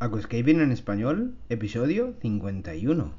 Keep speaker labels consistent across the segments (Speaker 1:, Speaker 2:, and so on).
Speaker 1: Aquascaping en español, episodio 51.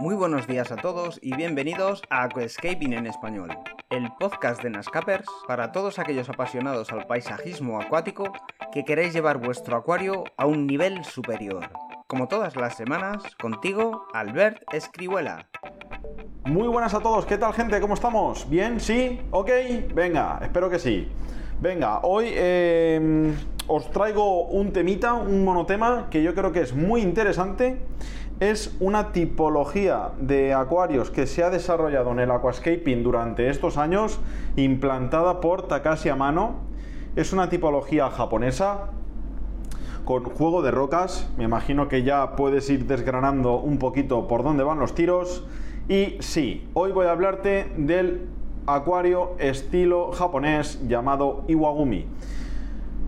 Speaker 1: Muy buenos días a todos y bienvenidos a Aquascaping en español, el podcast de Nascapers para todos aquellos apasionados al paisajismo acuático que queréis llevar vuestro acuario a un nivel superior. Como todas las semanas, contigo, Albert Escribuela.
Speaker 2: Muy buenas a todos, ¿qué tal gente? ¿Cómo estamos? ¿Bien? ¿Sí? ¿Ok? Venga, espero que sí. Venga, hoy eh, os traigo un temita, un monotema que yo creo que es muy interesante. Es una tipología de acuarios que se ha desarrollado en el aquascaping durante estos años, implantada por Takashi Amano. Es una tipología japonesa con juego de rocas. Me imagino que ya puedes ir desgranando un poquito por dónde van los tiros. Y sí, hoy voy a hablarte del acuario estilo japonés llamado Iwagumi.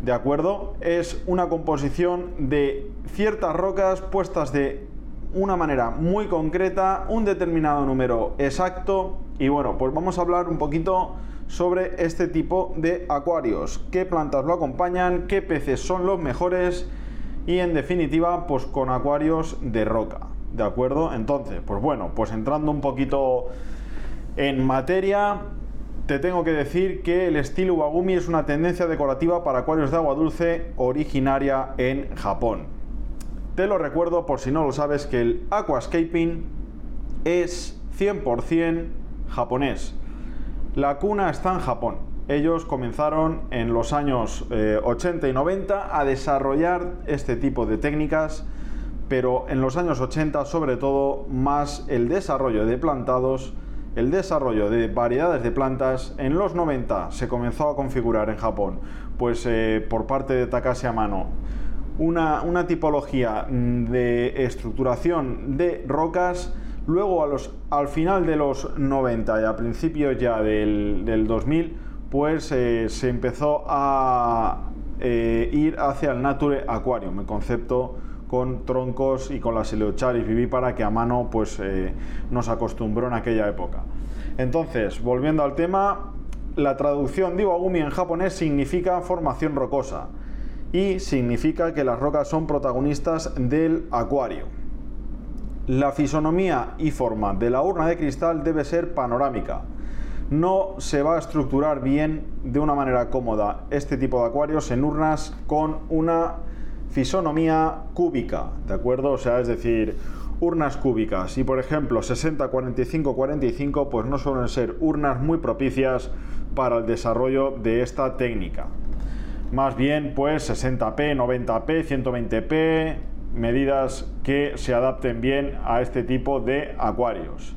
Speaker 2: ¿De acuerdo? Es una composición de ciertas rocas puestas de una manera muy concreta, un determinado número exacto. Y bueno, pues vamos a hablar un poquito sobre este tipo de acuarios. ¿Qué plantas lo acompañan? ¿Qué peces son los mejores? Y en definitiva, pues con acuarios de roca. ¿De acuerdo? Entonces, pues bueno, pues entrando un poquito en materia, te tengo que decir que el estilo Wagumi es una tendencia decorativa para acuarios de agua dulce originaria en Japón. Te lo recuerdo por si no lo sabes que el aquascaping es 100% japonés. La cuna está en Japón. Ellos comenzaron en los años 80 y 90 a desarrollar este tipo de técnicas, pero en los años 80 sobre todo más el desarrollo de plantados, el desarrollo de variedades de plantas, en los 90 se comenzó a configurar en Japón, pues eh, por parte de Takashi Amano una, una tipología mm, de estructuración de rocas. Luego al final de los 90 y a principios ya del, del 2000, pues eh, se empezó a eh, ir hacia el Nature Aquarium, el concepto con troncos y con las Eleocharis vivípara que a mano pues eh, nos acostumbró en aquella época. Entonces, volviendo al tema, la traducción de Iwagumi en japonés significa formación rocosa y significa que las rocas son protagonistas del acuario. La fisonomía y forma de la urna de cristal debe ser panorámica. No se va a estructurar bien de una manera cómoda este tipo de acuarios en urnas con una fisonomía cúbica, ¿de acuerdo? O sea, es decir, urnas cúbicas y por ejemplo 60, 45, 45 pues no suelen ser urnas muy propicias para el desarrollo de esta técnica más bien pues 60p, 90p, 120p, medidas que se adapten bien a este tipo de acuarios.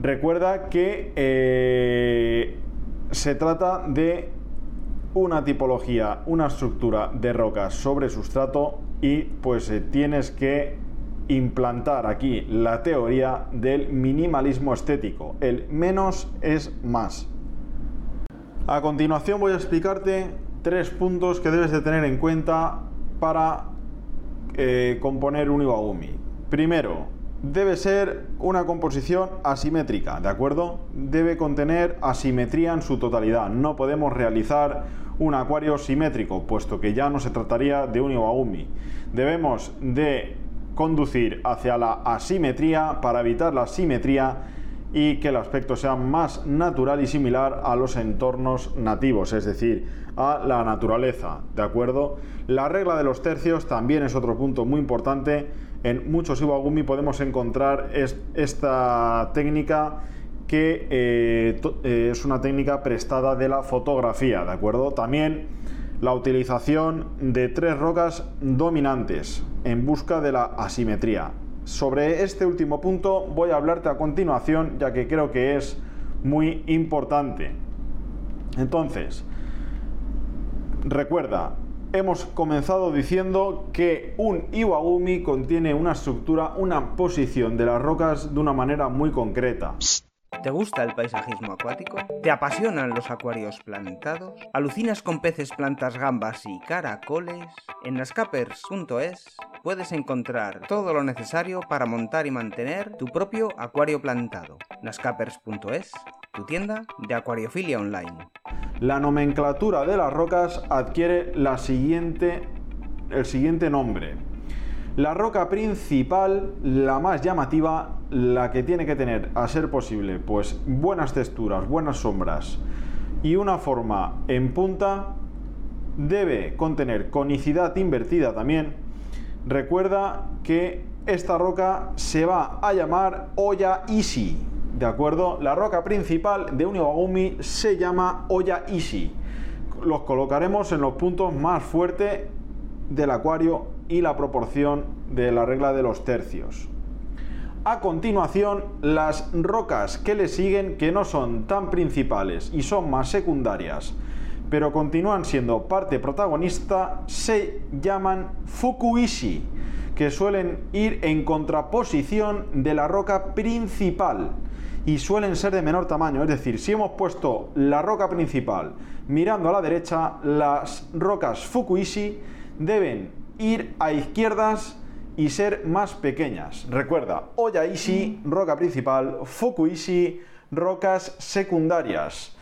Speaker 2: Recuerda que eh, se trata de una tipología, una estructura de rocas sobre sustrato y pues eh, tienes que implantar aquí la teoría del minimalismo estético. El menos es más. A continuación voy a explicarte tres puntos que debes de tener en cuenta para eh, componer un Iwagumi. Primero, debe ser una composición asimétrica, ¿de acuerdo? Debe contener asimetría en su totalidad. No podemos realizar un acuario simétrico, puesto que ya no se trataría de un Iwagumi. Debemos de conducir hacia la asimetría para evitar la simetría y que el aspecto sea más natural y similar a los entornos nativos, es decir, a la naturaleza, ¿de acuerdo? La regla de los tercios también es otro punto muy importante. En muchos Iwagumi podemos encontrar esta técnica que eh, eh, es una técnica prestada de la fotografía, ¿de acuerdo? También la utilización de tres rocas dominantes en busca de la asimetría. Sobre este último punto voy a hablarte a continuación, ya que creo que es muy importante. Entonces, recuerda, hemos comenzado diciendo que un Iwagumi contiene una estructura, una posición de las rocas de una manera muy concreta.
Speaker 1: ¿Te gusta el paisajismo acuático? ¿Te apasionan los acuarios plantados? ¿Alucinas con peces, plantas, gambas y caracoles? En nascapers.es puedes encontrar todo lo necesario para montar y mantener tu propio acuario plantado. nascapers.es, tu tienda de acuariofilia online.
Speaker 2: La nomenclatura de las rocas adquiere la siguiente, el siguiente nombre. La roca principal, la más llamativa, la que tiene que tener, a ser posible, pues buenas texturas, buenas sombras y una forma en punta, debe contener conicidad invertida también. Recuerda que esta roca se va a llamar Oya Easy, ¿de acuerdo? La roca principal de un Iwagumi se llama Oya Easy. Los colocaremos en los puntos más fuertes del acuario y la proporción de la regla de los tercios. A continuación, las rocas que le siguen, que no son tan principales y son más secundarias, pero continúan siendo parte protagonista, se llaman Fukuishi, que suelen ir en contraposición de la roca principal y suelen ser de menor tamaño. Es decir, si hemos puesto la roca principal mirando a la derecha, las rocas Fukuishi deben ir a izquierdas y ser más pequeñas. Recuerda, Ishi, roca principal, Fukuishi, rocas secundarias.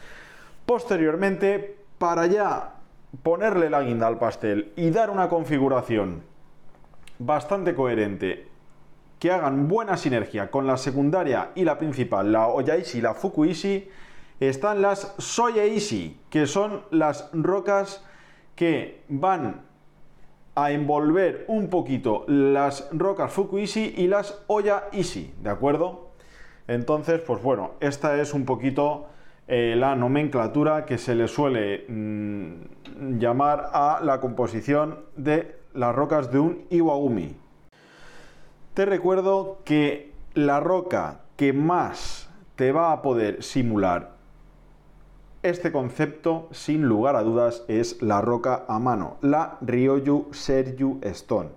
Speaker 2: Posteriormente, para ya ponerle la guinda al pastel y dar una configuración bastante coherente que hagan buena sinergia con la secundaria y la principal, la Oyaishi y la Fukuishi, están las Soyeishi, que son las rocas que van a envolver un poquito las rocas Fukuishi y las Oya Ishi, ¿de acuerdo? Entonces, pues bueno, esta es un poquito eh, la nomenclatura que se le suele mm, llamar a la composición de las rocas de un Iwagumi. Te recuerdo que la roca que más te va a poder simular este concepto, sin lugar a dudas, es la roca a mano, la Ryoyu Seryu Stone.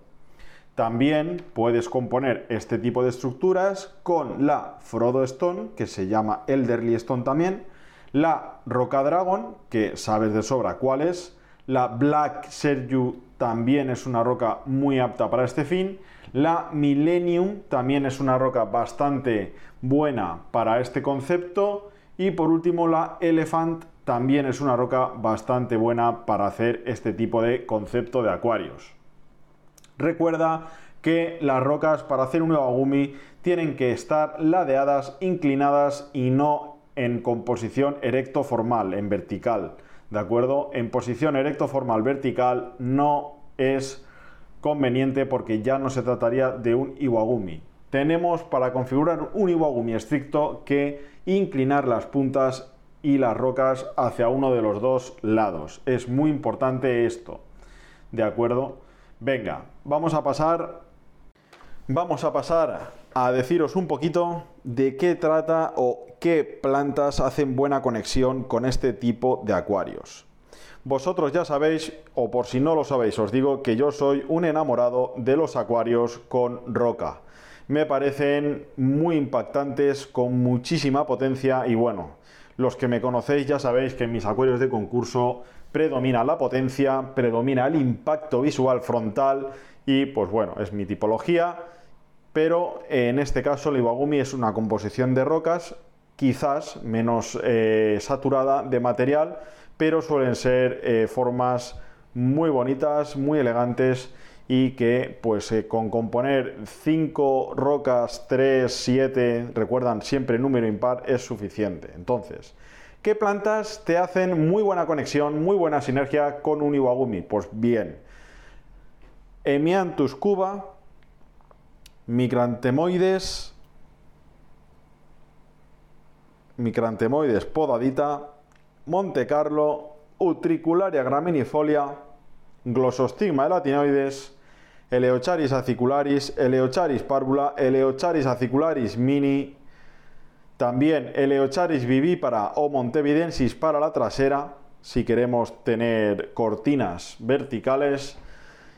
Speaker 2: También puedes componer este tipo de estructuras con la Frodo Stone, que se llama Elderly Stone también, la Roca Dragon, que sabes de sobra cuál es, la Black Serju también es una roca muy apta para este fin, la Millennium también es una roca bastante buena para este concepto, y por último, la Elephant también es una roca bastante buena para hacer este tipo de concepto de acuarios. Recuerda que las rocas para hacer un Iwagumi tienen que estar ladeadas, inclinadas y no en composición erecto formal, en vertical. ¿De acuerdo? En posición erecto formal vertical no es conveniente porque ya no se trataría de un Iwagumi tenemos para configurar un Iwagumi estricto que inclinar las puntas y las rocas hacia uno de los dos lados. Es muy importante esto. ¿De acuerdo? Venga, vamos a pasar vamos a pasar a deciros un poquito de qué trata o qué plantas hacen buena conexión con este tipo de acuarios. Vosotros ya sabéis, o por si no lo sabéis, os digo que yo soy un enamorado de los acuarios con roca me parecen muy impactantes, con muchísima potencia y bueno, los que me conocéis ya sabéis que en mis acuarios de concurso predomina la potencia, predomina el impacto visual frontal y pues bueno, es mi tipología, pero en este caso el Iwagumi es una composición de rocas, quizás menos eh, saturada de material, pero suelen ser eh, formas muy bonitas, muy elegantes y que pues eh, con componer 5 rocas, 3, 7, recuerdan siempre número impar, es suficiente. Entonces, ¿qué plantas te hacen muy buena conexión, muy buena sinergia con un Iwagumi? Pues bien, Emiantus cuba, Micrantemoides, Micrantemoides podadita, Monte Carlo, Utricularia graminifolia, Glossostigma elatinoides, Eleocharis acicularis, Eleocharis párvula, Eleocharis acicularis mini, también Eleocharis vivípara o montevidensis para la trasera, si queremos tener cortinas verticales,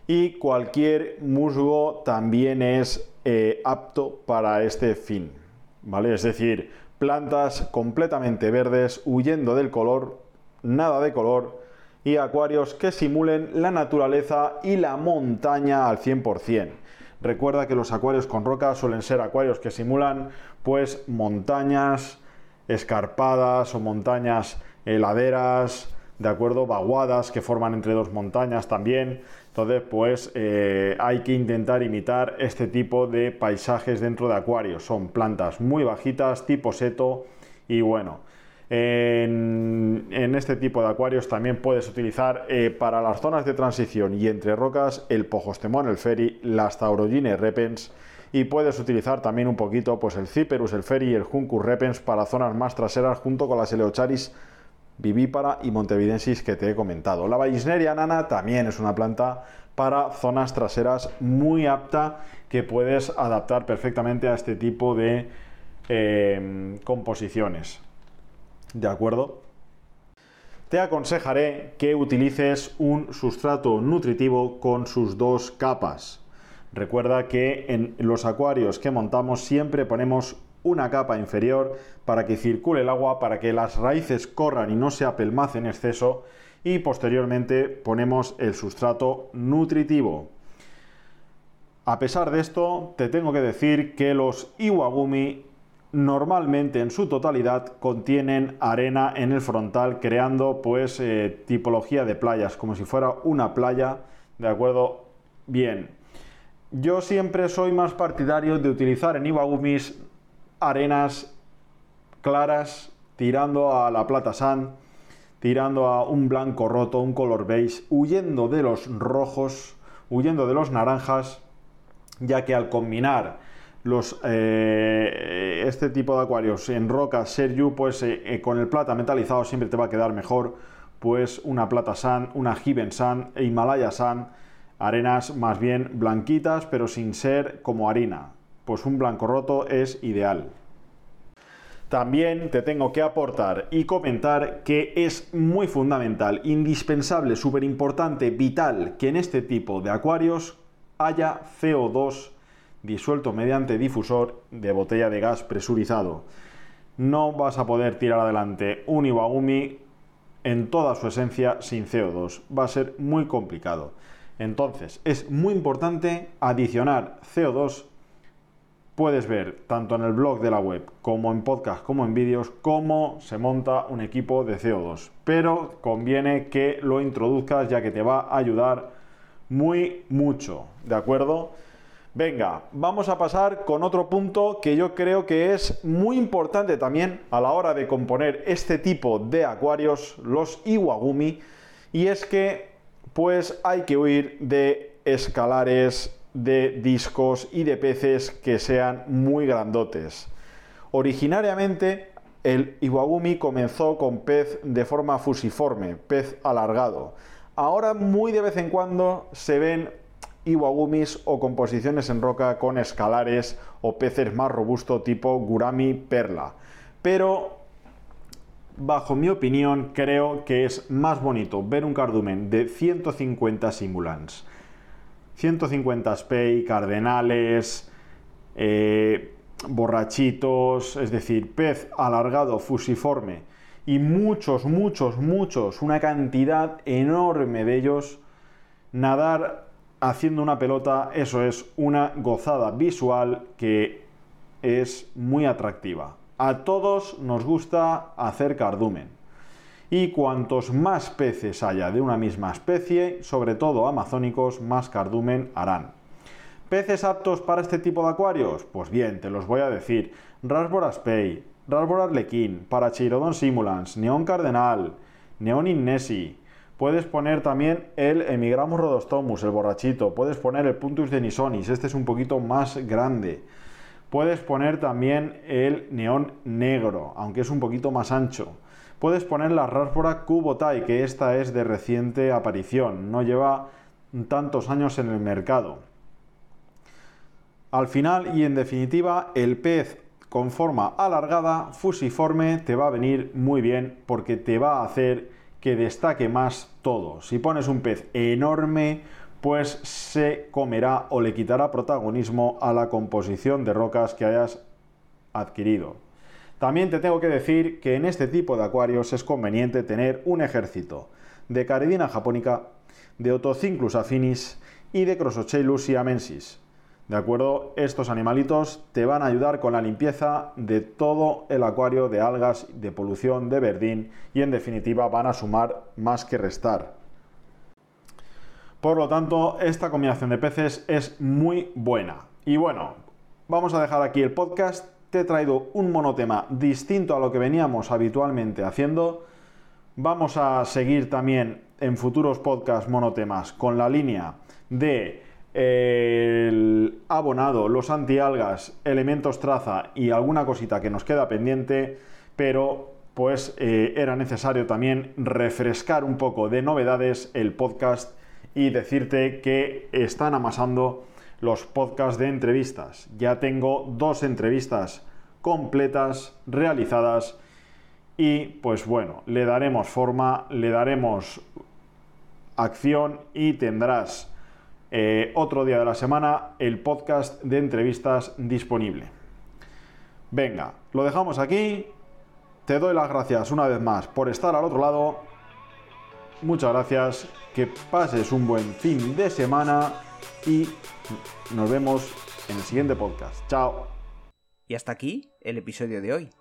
Speaker 2: y cualquier musgo también es eh, apto para este fin, ¿vale? Es decir, plantas completamente verdes, huyendo del color, nada de color, y acuarios que simulen la naturaleza y la montaña al 100%. Recuerda que los acuarios con roca suelen ser acuarios que simulan pues montañas escarpadas o montañas heladeras, de acuerdo, vaguadas que forman entre dos montañas también. Entonces, pues eh, hay que intentar imitar este tipo de paisajes dentro de acuarios. Son plantas muy bajitas, tipo seto y bueno. En, este tipo de acuarios también puedes utilizar eh, para las zonas de transición y entre rocas el Pojostemon, el Ferry, las Taurogines repens y puedes utilizar también un poquito pues el Cyperus, el Ferry y el Juncus repens para zonas más traseras junto con las Eleocharis vivípara y montevidensis que te he comentado. La Vallisneria nana también es una planta para zonas traseras muy apta que puedes adaptar perfectamente a este tipo de em, composiciones. ¿De acuerdo? Te aconsejaré que utilices un sustrato nutritivo con sus dos capas. Recuerda que en los acuarios que montamos siempre ponemos una capa inferior para que circule el agua, para que las raíces corran y no se apelmace en exceso y posteriormente ponemos el sustrato nutritivo. A pesar de esto, te tengo que decir que los Iwagumi normalmente en su totalidad contienen arena en el frontal creando pues eh, tipología de playas como si fuera una playa de acuerdo bien. Yo siempre soy más partidario de utilizar en Iwagumis arenas claras tirando a la plata sand, tirando a un blanco roto, un color beige, huyendo de los rojos, huyendo de los naranjas, ya que al combinar eh, este tipo de acuarios en roca Serju, pues eh, eh, con el plata metalizado siempre te va a quedar mejor, pues una plata sand, una Given sand e Himalaya sand, arenas más bien blanquitas, pero sin ser como harina pues un blanco roto es ideal. También te tengo que aportar y comentar que es muy fundamental, indispensable, súper importante, vital que en este tipo de acuarios haya CO2 disuelto mediante difusor de botella de gas presurizado. No vas a poder tirar adelante un Iwagumi en toda su esencia sin CO2. Va a ser muy complicado. Entonces, es muy importante adicionar CO2 puedes ver tanto en el blog de la web como en podcast como en vídeos cómo se monta un equipo de CO2. Pero conviene que lo introduzcas ya que te va a ayudar muy mucho, ¿de acuerdo? Venga, vamos a pasar con otro punto que yo creo que es muy importante también a la hora de componer este tipo de acuarios, los Iwagumi, y es que pues hay que huir de escalares de discos y de peces que sean muy grandotes. Originariamente el Iwagumi comenzó con pez de forma fusiforme, pez alargado. Ahora muy de vez en cuando se ven Iwagumis o composiciones en roca con escalares o peces más robustos tipo Gurami perla. Pero bajo mi opinión creo que es más bonito ver un cardumen de 150 simulans 150 spey, cardenales, eh, borrachitos, es decir, pez alargado, fusiforme y muchos, muchos, muchos, una cantidad enorme de ellos, nadar haciendo una pelota, eso es una gozada visual que es muy atractiva. A todos nos gusta hacer cardumen y cuantos más peces haya de una misma especie, sobre todo amazónicos, más cardumen harán. ¿Peces aptos para este tipo de acuarios? Pues bien, te los voy a decir. Rasbora spey, Rasbora arlequín, Parachirodon simulans, Neon cardenal, Neon innesi. Puedes poner también el Emigramus rodostomus, el borrachito. Puedes poner el Puntus denisonis, este es un poquito más grande. Puedes poner también el neón negro, aunque es un poquito más ancho. Puedes poner la Raspberry Cubotai, que esta es de reciente aparición, no lleva tantos años en el mercado. Al final y en definitiva, el pez con forma alargada, fusiforme, te va a venir muy bien porque te va a hacer que destaque más todo. Si pones un pez enorme, pues se comerá o le quitará protagonismo a la composición de rocas que hayas adquirido. También te tengo que decir que en este tipo de acuarios es conveniente tener un ejército de caridina japónica, de Otocinclus affinis y de Crossochelus siamensis. ¿De acuerdo? Estos animalitos te van a ayudar con la limpieza de todo el acuario de algas, de polución, de verdín y en definitiva van a sumar más que restar. Por lo tanto, esta combinación de peces es muy buena. Y bueno, vamos a dejar aquí el podcast. Te he traído un monotema distinto a lo que veníamos habitualmente haciendo. Vamos a seguir también en futuros podcasts monotemas con la línea de el abonado, los antialgas, elementos traza y alguna cosita que nos queda pendiente, pero pues eh, era necesario también refrescar un poco de novedades el podcast y decirte que están amasando los podcasts de entrevistas. Ya tengo dos entrevistas completas realizadas y pues bueno, le daremos forma, le daremos acción y tendrás eh, otro día de la semana el podcast de entrevistas disponible. Venga, lo dejamos aquí. Te doy las gracias una vez más por estar al otro lado. Muchas gracias, que pases un buen fin de semana y nos vemos en el siguiente podcast. Chao.
Speaker 1: Y hasta aquí el episodio de hoy.